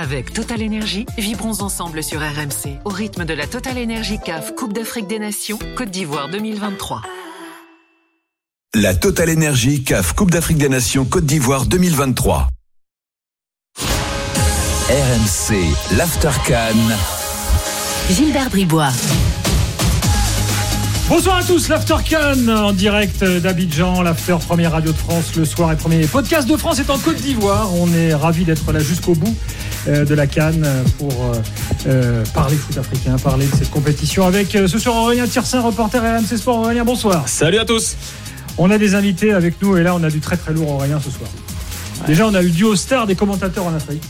Avec Total Énergie, vibrons ensemble sur RMC au rythme de la Total Énergie CAF Coupe d'Afrique des Nations Côte d'Ivoire 2023. La Total Énergie CAF Coupe d'Afrique des Nations Côte d'Ivoire 2023. RMC, l'After Gilbert Bribois. Bonsoir à tous, l'After Cannes en direct d'Abidjan, l'After première radio de France le soir et premier podcast de France est en Côte d'Ivoire. On est ravis d'être là jusqu'au bout de la Cannes pour euh, euh, parler foot africain, parler de cette compétition avec ce soir Aurélien Tiersin, reporter RMC Sport. Aurélien, bonsoir. Salut à tous. On a des invités avec nous et là on a du très très lourd Aurélien ce soir. Déjà on a eu duo star des commentateurs en Afrique.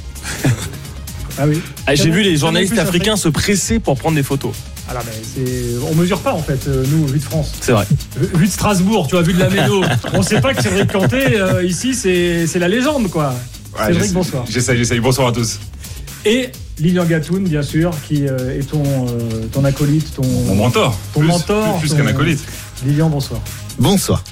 ah oui. Ah, J'ai vu les journalistes africains se presser pour prendre des photos. Alors, mais on mesure pas en fait, euh, nous, vu de France. C'est vrai. Vu de Strasbourg, tu vois, vu de la Méno. on sait pas que Cédric Canté, euh, ici, c'est la légende, quoi. Cédric, bonsoir. J'essaye, j'essaye. Bonsoir à tous. Et Lilian Gatoun, bien sûr, qui euh, est ton, ton acolyte, ton. Mon mentor. Ton mentor. Plus, qu'un acolyte. Lilian, bonsoir. Bonsoir.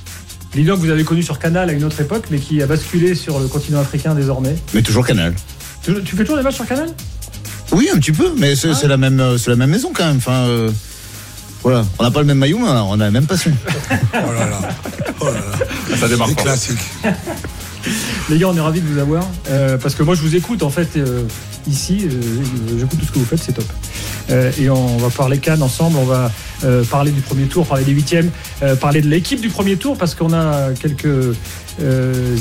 Lilian que vous avez connu sur Canal à une autre époque, mais qui a basculé sur le continent africain désormais. Mais toujours Canal. Tu, tu fais toujours des matchs sur Canal? Oui, un petit peu, mais c'est ah. la même, euh, c'est la même maison quand même. Enfin, euh, voilà, on n'a pas le même maillot, mais on a la même passion. oh là là, oh là là. ça démarre classique. Les gars, on est ravis de vous avoir euh, parce que moi, je vous écoute en fait ici. J'écoute tout ce que vous faites, c'est top. et on va parler Cannes ensemble. On va parler du premier tour, parler des huitièmes, parler de l'équipe du premier tour parce qu'on a quelques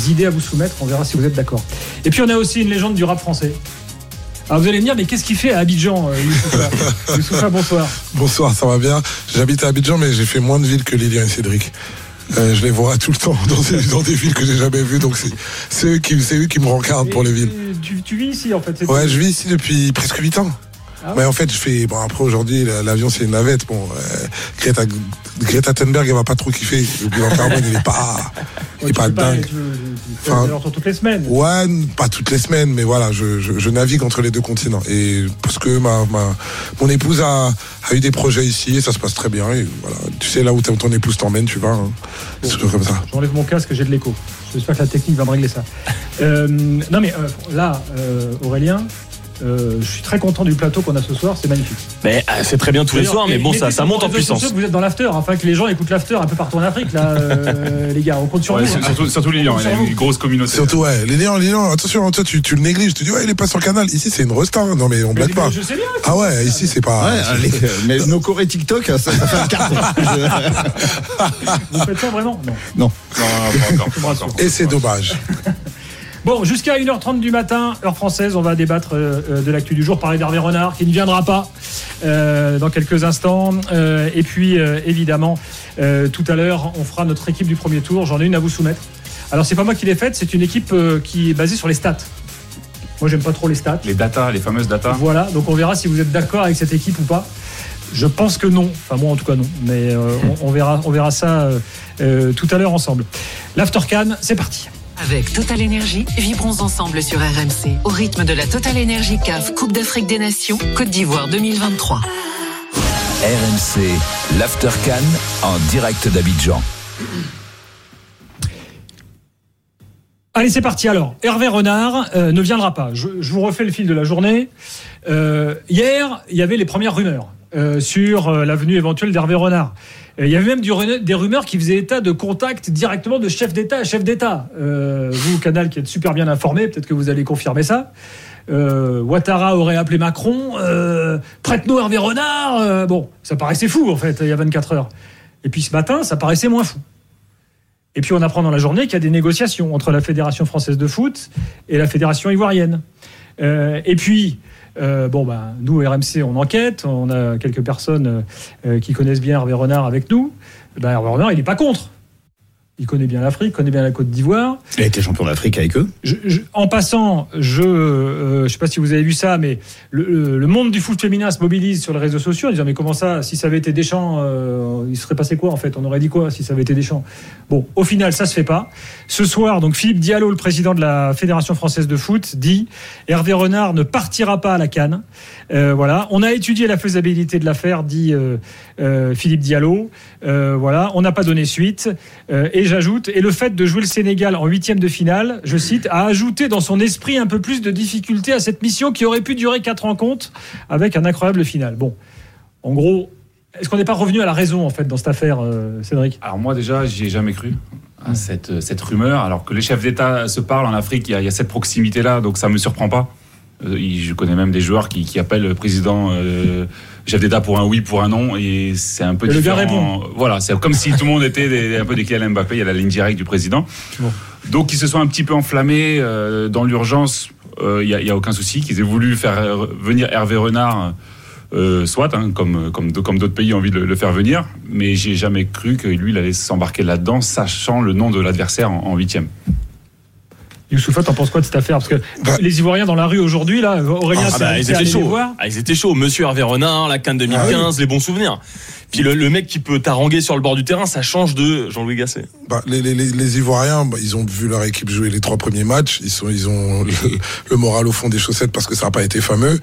idées à vous soumettre. On verra si vous êtes d'accord. Et puis, on a aussi une légende du rap français. Alors vous allez me dire, mais qu'est-ce qu'il fait à Abidjan, euh, Youssoufa bonsoir. Bonsoir, ça va bien. J'habite à Abidjan, mais j'ai fait moins de villes que Lilian et Cédric. Euh, je les vois tout le temps dans des, villes que j'ai jamais vues, donc c'est eux, qui, qui me rencarnent pour les villes. Tu, tu, vis ici en fait Ouais, je vis ici depuis presque 8 ans. Ah mais en fait, je fais. Bon, après, aujourd'hui, l'avion, c'est une navette. Bon, euh, Greta, Greta Thunberg, elle va pas trop kiffer. Le bilan carbone, il est pas. il est pas dingue. enfin, toutes les semaines. Ouais, pas toutes les semaines, mais voilà, je, je, navigue entre les deux continents. Et parce que ma, ma mon épouse a, a, eu des projets ici et ça se passe très bien. Et voilà, tu sais, là où ton épouse t'emmène, tu vas. Hein. C'est comme ça. J'enlève mon casque, j'ai de l'écho. J'espère que la technique va me régler ça. euh, non, mais euh, là, euh, Aurélien, euh, je suis très content du plateau qu'on a ce soir, c'est magnifique. Mais euh, c'est très bien tous les soirs, mais bon, ça, ça monte en puissance. Vous êtes dans l'after, enfin que les gens écoutent l'after un peu partout en Afrique, là, euh, les gars. On compte sur vous. Hein. Surtout, surtout Lilian, il a une grosse communauté. Surtout, ouais, Lilian, Lilian, attention, toi, tu, tu le négliges. Tu dis, ouais, il est pas sur le canal. Ici, c'est une restar. Non, mais on blague pas. Je sais bien. Ah ouais, ici, c'est pas. Ouais, mais nos corées TikTok, ça, fait un carton. vous faites ça vraiment? Non. Non. Non, pas encore. Et c'est dommage. Bon, jusqu'à 1h30 du matin, heure française, on va débattre euh, euh, de l'actu du jour, parler d'Hervé Renard, qui ne viendra pas euh, dans quelques instants. et puis, évidemment, tout à l'heure, on fera notre équipe du premier tour. J'en ai une à vous soumettre. Alors, c'est pas moi qui l'ai faite, c'est une équipe qui est basée sur les stats. Moi, j'aime pas trop les stats. Les datas, les fameuses datas. Voilà, donc on verra si vous êtes d'accord avec cette équipe ou pas. Je pense que non. Enfin, moi, en tout cas, non. Mais on, verra, on verra ça tout à l'heure ensemble. L'Aftercan, c'est parti. Avec Total Énergie, vibrons ensemble sur RMC au rythme de la Total Énergie CAF Coupe d'Afrique des Nations Côte d'Ivoire 2023. RMC, l'After en direct d'Abidjan. Allez, c'est parti alors. Hervé Renard euh, ne viendra pas. Je, vous refais le fil de la journée. Euh, hier, il y avait les premières rumeurs euh, sur la venue éventuelle d'Hervé Renard. Il y avait même des rumeurs qui faisaient état de contact directement de chef d'État à chef d'État. Euh, vous, Canal, qui êtes super bien informé, peut-être que vous allez confirmer ça. Euh, Ouattara aurait appelé Macron, euh, prête-nous Hervé Renard. Euh, bon, ça paraissait fou, en fait, il y a 24 heures. Et puis ce matin, ça paraissait moins fou. Et puis on apprend dans la journée qu'il y a des négociations entre la Fédération française de foot et la Fédération ivoirienne. et puis, euh, bon, ben, nous, RMC, on enquête. On a quelques personnes euh, qui connaissent bien Hervé Renard avec nous. Ben, Hervé Renard, il n'est pas contre. Il connaît bien l'Afrique, connaît bien la Côte d'Ivoire. Il a été champion d'Afrique avec eux. en passant, je ne euh, sais pas si vous avez vu ça, mais le, monde du foot féminin se mobilise sur les réseaux sociaux en disant mais comment ça, si ça avait été Deschamps, euh, il serait passé quoi en fait? On aurait dit quoi si ça avait été Deschamps? Bon, au final, ça se fait pas. Ce soir, donc Philippe Diallo, le président de la Fédération française de foot, dit Hervé Renard ne partira pas à la Cannes. Euh, voilà, on a étudié la faisabilité de l'affaire, dit Philippe Diallo. voilà, on n'a pas donné suite. et Et j'ajoute, et le fait de jouer le Sénégal en huitième de finale, je cite, a ajouté dans son esprit un peu plus de difficulté à cette mission qui aurait pu durer quatre rencontres avec un incroyable final. Bon, en gros, est-ce qu'on n'est pas revenu à la raison en fait dans cette affaire, euh, Cédric? Alors moi déjà, j'y ai jamais cru cette, cette rumeur. Alors que les chefs d'État se parlent en Afrique, il y y a cette proximité-là, donc ça me surprend pas. Euh, Je connais même des joueurs qui, qui appellent le président euh, d'État pour un oui, pour un non, et c'est un peu Et le gars différent. Voilà, c'est comme si tout le monde était des- un peu des Kylian Mbappé. Il y a la ligne directe du président. Bon. Donc ils se sont un petit peu enflammés euh, dans l'urgence. euh, Il n'y a, aucun souci qu'ils aient voulu faire euh, venir Hervé Renard. euh, soit, hein, comme, comme, d- comme d'autres pays ont envie de le, le faire venir, mais j'ai jamais cru que lui, il allait s'embarquer là-dedans, sachant le nom de l'adversaire en huitième. Youssoufa, t'en penses quoi de cette affaire Parce que Bah- les Ivoiriens dans la rue aujourd'hui, là, Aurélien, Ah c'est bah, ils étaient chauds. Ah, ils étaient chauds. Monsieur Hervé Renard, la Cannes 2015, les bons souvenirs. Puis le, le mec qui peut t'haranguer sur le bord du terrain, ça change de Jean-Louis Gasset. Bah, les, les, les, les Ivoiriens, bah, ils ont vu leur équipe jouer les trois premiers matchs. Ils, sont, ils ont le, le moral au fond des chaussettes parce que ça n'a pas été fameux.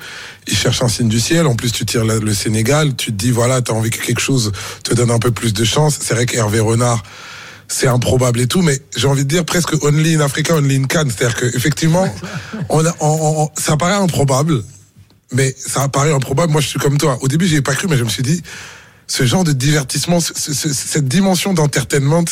Ils cherchent un signe du ciel. En plus, tu tires la- le Sénégal. Tu te dis, voilà, tu as envie que quelque chose te donne un peu plus de chance. C'est vrai qu'Hervé Renard, c'est improbable et tout, mais j'ai envie de dire presque only in Africa, only in Cannes. C'est-à-dire que effectivement, on a, on- on- ça paraît improbable, mais ça paraît improbable. Moi, je suis comme toi. Au début, j'y ai pas cru, mais je me suis dit, ce genre de divertissement, ce- ce- ce- cette dimension d'entertainment,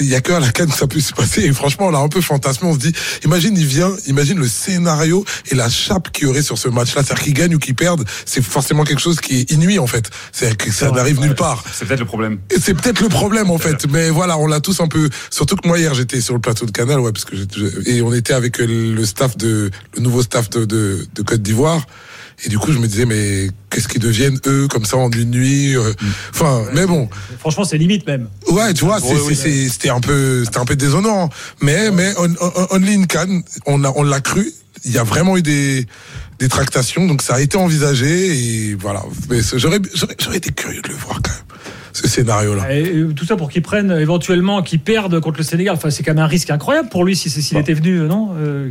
il y a que à la canne ça peut se passer. Et franchement, on l'a un peu fantasmé. On se dit, imagine, il vient, imagine le scénario et la chape qu'il y aurait sur ce match-là. C'est-à-dire qu'il gagne ou qu'il perde, c'est forcément quelque chose qui est inouï en fait. C'est que ça n'arrive nulle part. C'est peut-être le problème. Et c'est peut-être le problème en fait, mais voilà, on l'a tous un peu. Surtout que moi hier j'étais sur le plateau de Canal, ouais, parce que et on était avec le staff de le nouveau staff de, de, de Côte d'Ivoire. Et du coup, je me disais, mais qu'est-ce qu'ils deviennent eux comme ça en une nuit euh, Enfin, mais bon, Franchement, c'est limite même. ouais, tu vois, c'est- Ouais, oui. c'est- c'est- c'était un peu, c'était un peu déshonorant. Mais, mais on, on, Only in Cannes, on a, on l'a cru. Il y a vraiment eu des, des tractations, donc ça a été envisagé et voilà. Mais j'aurais, j'aurais été curieux de le voir quand même, ce scénario-là. Et euh, tout ça pour qu'ils prennent éventuellement, qu'ils perdent contre le Sénégal. Enfin, c'est quand même un risque incroyable pour lui si c'est- s'il était venu, euh, non euh,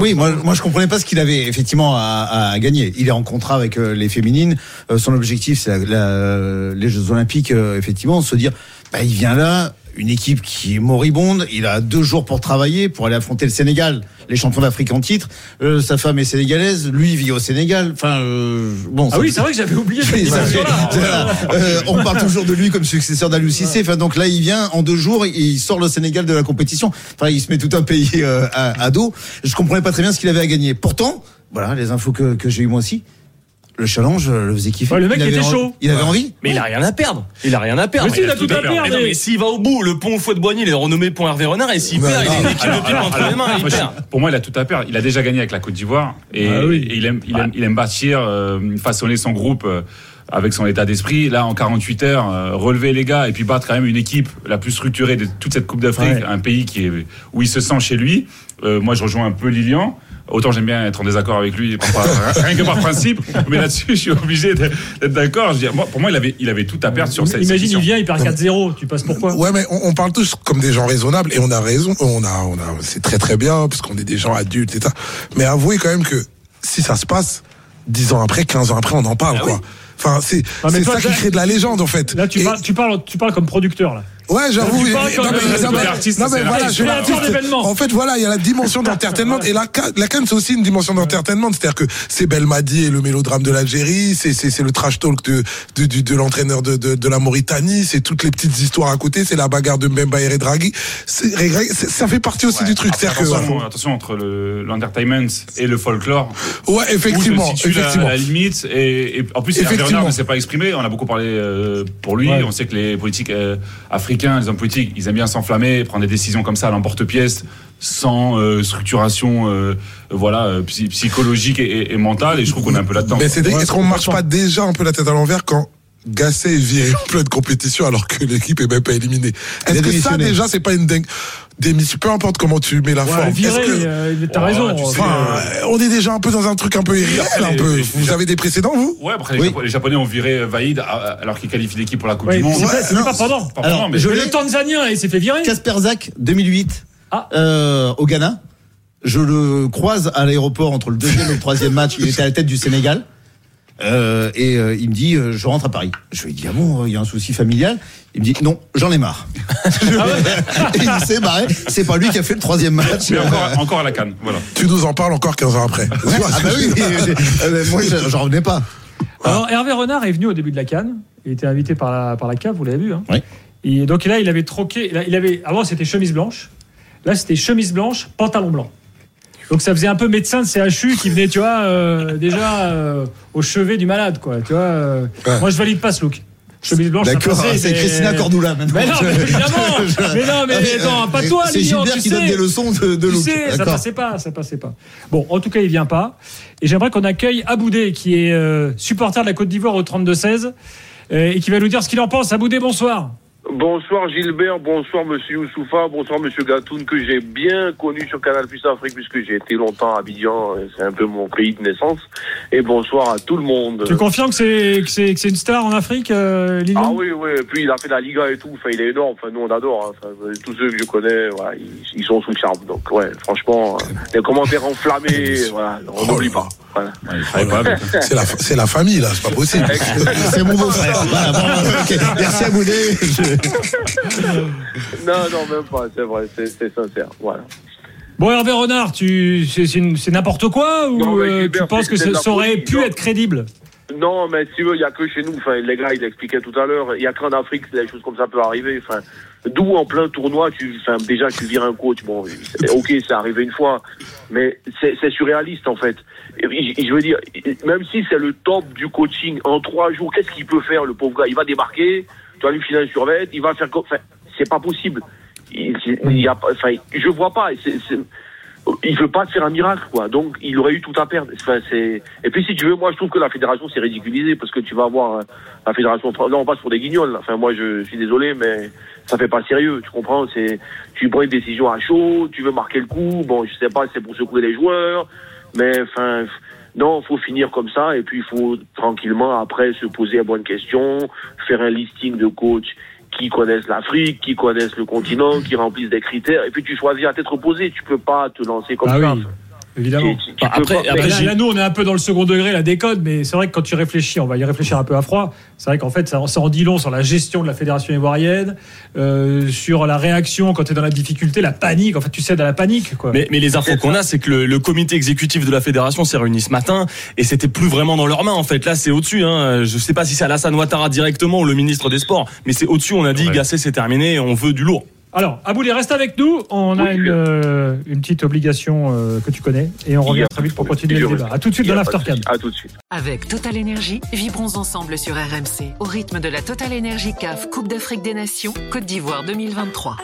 Oui, moi, moi je comprenais pas ce qu'il avait effectivement à, à gagner. Il est en contrat avec euh, les féminines. Euh, son objectif, c'est les Jeux Olympiques, euh, effectivement, se dire, bah, il vient là, une équipe qui est moribonde. Il a deux jours pour travailler, pour aller affronter le Sénégal, les champions d'Afrique en titre. Euh, sa femme est sénégalaise, lui vit au Sénégal. Enfin, euh, bon. Ah oui, c'est vrai que j'avais oublié cette dimension-là. Euh, on parle toujours de lui comme successeur d'Aliou Cissé. Enfin, donc là, il vient en deux jours, et il sort le Sénégal de la compétition. Enfin, il se met tout un pays euh, à, à dos. Je comprenais pas très bien ce qu'il avait à gagner. Pourtant, voilà, les infos que, que j'ai eu moi aussi. Le challenge euh, le faisait kiffer. Ouais, le mec il était envie- chaud. Il avait envie. Mais il a rien à perdre. Il a rien à perdre. Mais si, il a tout à perdre, Mais mais- s'il va au bout, le pont Fouet de Boigny, il est renommé pont Hervé Renard, et s'il perd, il a une équipe de pipe entre les mains, il perd. pour moi, il a tout à perdre. Il a déjà gagné avec la Côte d'Ivoire et, Ah oui. et il, aime, il, aime, il aime bâtir, euh, façonner son groupe euh, avec son état d'esprit. Là, en 48 heures, euh, relever les gars et puis battre quand même une équipe la plus structurée de toute cette Coupe d'Afrique, Ouais. un pays qui est, où il se sent chez lui. Euh, moi, je rejoins un peu Lilian. Autant j'aime bien être en désaccord avec lui, rien que par principe, mais là-dessus, je suis obligé d'être d'accord. Pour moi, il avait, il avait tout à perdre sur cette Imagine, il vient, il perd 4-0. Tu passes pourquoi Ouais, mais on, on parle tous comme des gens raisonnables et on a raison. On a, on a, c'est très très bien parce qu'on est des gens adultes et ça. Mais avouez quand même que si ça se passe, 10 ans après, 15 ans après, on en parle, Ah quoi. Enfin, c'est Ah, mais c'est toi, ça qui crée de la légende, en fait. Là, tu Et- parles, tu, parles, tu parles comme producteur, là. Ouais, j'avoue. Non, mais- non, mais- artiste, non, mais c'est voilà, je suis. En fait, voilà, il y a la dimension d'entertainment. Et la, la canne, c'est aussi une dimension d'entertainment. C'est-à-dire que c'est Belmadi et le mélodrame de l'Algérie, c'est, c'est, c'est le trash talk de, de, l'entraîneur de, de, de la Mauritanie, c'est toutes les petites histoires à côté, c'est la bagarre de Mbemba et Draghi. C'est, c'est- ça fait partie aussi du truc. C'est-à-dire que, Attention, attention entre le- l'entertainment et le folklore. ouais, effectivement, situe la- effectivement. La, limite. Et, et en plus, Hervé Effectivement. Renard ne s'est pas exprimé. On a beaucoup parlé euh, pour lui. Ouais. On sait que les politiques euh, les hommes politiques, ils aiment bien s'enflammer, prendre des décisions comme ça à l'emporte-pièce, sans euh, structuration, euh, voilà, euh, psy- psychologique et, mentale. Et je trouve qu'on est un peu là-dedans. Mais c'est est-ce qu'on marche complètement. pas déjà un peu la tête à l'envers quand Gasset est viré en pleine compétition alors que l'équipe est même pas éliminée Est-ce a que ça déjà c'est pas une dingue démission? Peu importe comment tu mets la Ouais, forme viré, Est-ce que- euh, t'as Oh, raison. tu sais, Enfin, Enfin, euh, on est déjà un peu dans un truc un peu irréel, un peu. les- Vous avez des précédents, vous? Ouais, après, les, Oui. Japonais, les Japonais ont viré Vaïd alors qu'il qualifie l'équipe pour la Coupe ouais, du Monde. c'est non, pas pendant. Pas Alors, pendant, mais je Le l'ai- Tanzanien, il s'est fait virer. Casper Zach, 2008, Ah. euh, au Ghana. Je le croise à l'aéroport entre le deuxième et le troisième match. Il était à la tête du Sénégal. Euh, et euh, il me dit, euh, je rentre à Paris. Je lui dis, ah bon, il y a un souci familial? Il me dit, non, j'en ai marre. et il s'est barré. C'est pas lui qui a fait le troisième match. Mais encore, encore à la canne. Voilà. Tu nous en parles encore 15 ans après. Ah bah oui, moi je- j'en revenais pas. Alors Hervé Renard est venu au début de la Cannes. Il était invité par la, par la CAF, vous l'avez vu. Hein Oui. Et donc là, il avait troqué. Il avait, avant, c'était chemise blanche. Là, c'était chemise blanche, pantalon blanc. Donc ça faisait un peu médecin de CHU qui venait, tu vois, euh, déjà euh, au chevet du malade, quoi. Tu vois. euh, Ouais. Moi, je valide pas ce look. Chemise blanche, D'accord, c'est mais- Christina Cordula maintenant. Mais non, mais évidemment. Mais non, mais Ah, attends, pas euh, toi, C'est Gilbert tu qui sais. donne des leçons de, de Tu look. sais, ça passait pas, ça passait pas. Bon, en tout cas, il vient pas. Et j'aimerais qu'on accueille Aboudé, qui est euh, supporter de la Côte d'Ivoire au 32-16, euh, et qui va nous dire ce qu'il en pense. Aboudé, bonsoir. Bonsoir Gilbert, bonsoir Monsieur Youssoufa, bonsoir Monsieur Gatoun que j'ai bien connu sur Canal Plus Afrique puisque j'ai été longtemps à Abidjan, c'est un peu mon pays de naissance. Et bonsoir à tout le monde. Tu confirmes que c'est que c'est que c'est une star en Afrique, euh, Ah oui, oui, et puis il a fait la Liga et tout, enfin il est énorme, enfin nous on adore, hein. Enfin, tous ceux que je connais, voilà, ils, ils sont sous le charme. Donc ouais, franchement, euh, les commentaires enflammés, voilà, on n'oublie pas. Voilà. Ouais. C'est la, famille, là, c'est pas possible. C'est mon beau-frère. Voilà, bon, ok. Merci à Boudet. Je- Non, non, même pas, c'est vrai, c'est sincère, voilà. Bon, Hervé Renard, tu c'est n'importe quoi ou Non, euh, tu penses que ça, aurait pu non. être crédible? Non, mais si veux, il n'y a que chez nous. Enfin, les gars, il expliquait tout à l'heure. Il n'y a qu'en Afrique que des choses comme ça peuvent arriver. Enfin, d'où en plein tournoi, tu, enfin, déjà, tu vires un coach. Bon, ok, c'est arrivé une fois, mais c'est surréaliste en fait. Et Je veux dire, même si c'est le top du coaching en trois jours, qu'est-ce qu'il peut faire le pauvre gars? Il va débarquer, tu vas lui filer un survêt, il va faire Enfin, c'est pas possible. Il, il y a enfin, je vois pas. Il veut pas faire un miracle, quoi. Donc, il aurait eu tout à perdre. Enfin, c'est. Et puis, si tu veux, moi, je trouve que la fédération s'est ridiculisée parce que tu vas avoir euh, la fédération. Non, on passe pour des guignols. là. Enfin, moi, je suis désolé, mais ça fait pas sérieux. Tu comprends? C'est. Tu prends une décision à chaud, tu veux marquer le coup. Bon, je sais pas, c'est pour secouer les joueurs, mais enfin. Non, faut finir comme ça et puis il faut tranquillement après se poser la bonne question, faire un listing de coachs qui connaissent l'Afrique, qui connaissent le continent, qui remplissent des critères, et puis tu choisis à tête reposée. Tu peux pas te lancer comme Ah ça. oui, évidemment. Tu- tu Bah, peux après- pas- après, Mais là, nous, on est un peu dans le second degré, la décode, mais c'est vrai que quand tu réfléchis, on va y réfléchir un peu à froid. C'est vrai qu'en fait, ça, ça en dit long sur la gestion de la fédération ivoirienne, euh, sur la réaction quand tu es dans la difficulté, la panique. En fait, tu cèdes à la panique, quoi. Mais, mais les infos qu'on a, c'est que le, le comité exécutif de la fédération s'est réuni ce matin et c'était plus vraiment dans leurs mains en fait. Là, c'est au-dessus. Hein. Je sais pas si c'est Alassane Ouattara directement ou le ministre des Sports, mais c'est au-dessus. On a dit, Ouais. Gassé, c'est terminé, on veut du lourd. Alors, Aboulé, reste avec nous. On a une, euh, une petite obligation euh, que tu connais et on revient a très vite pour continuer le débat. À tout de suite dans a souci. À tout de suite. Avec Total Énergie, vibrons ensemble sur RMC au rythme de la Total Énergie CAF Coupe d'Afrique des Nations Côte d'Ivoire 2023.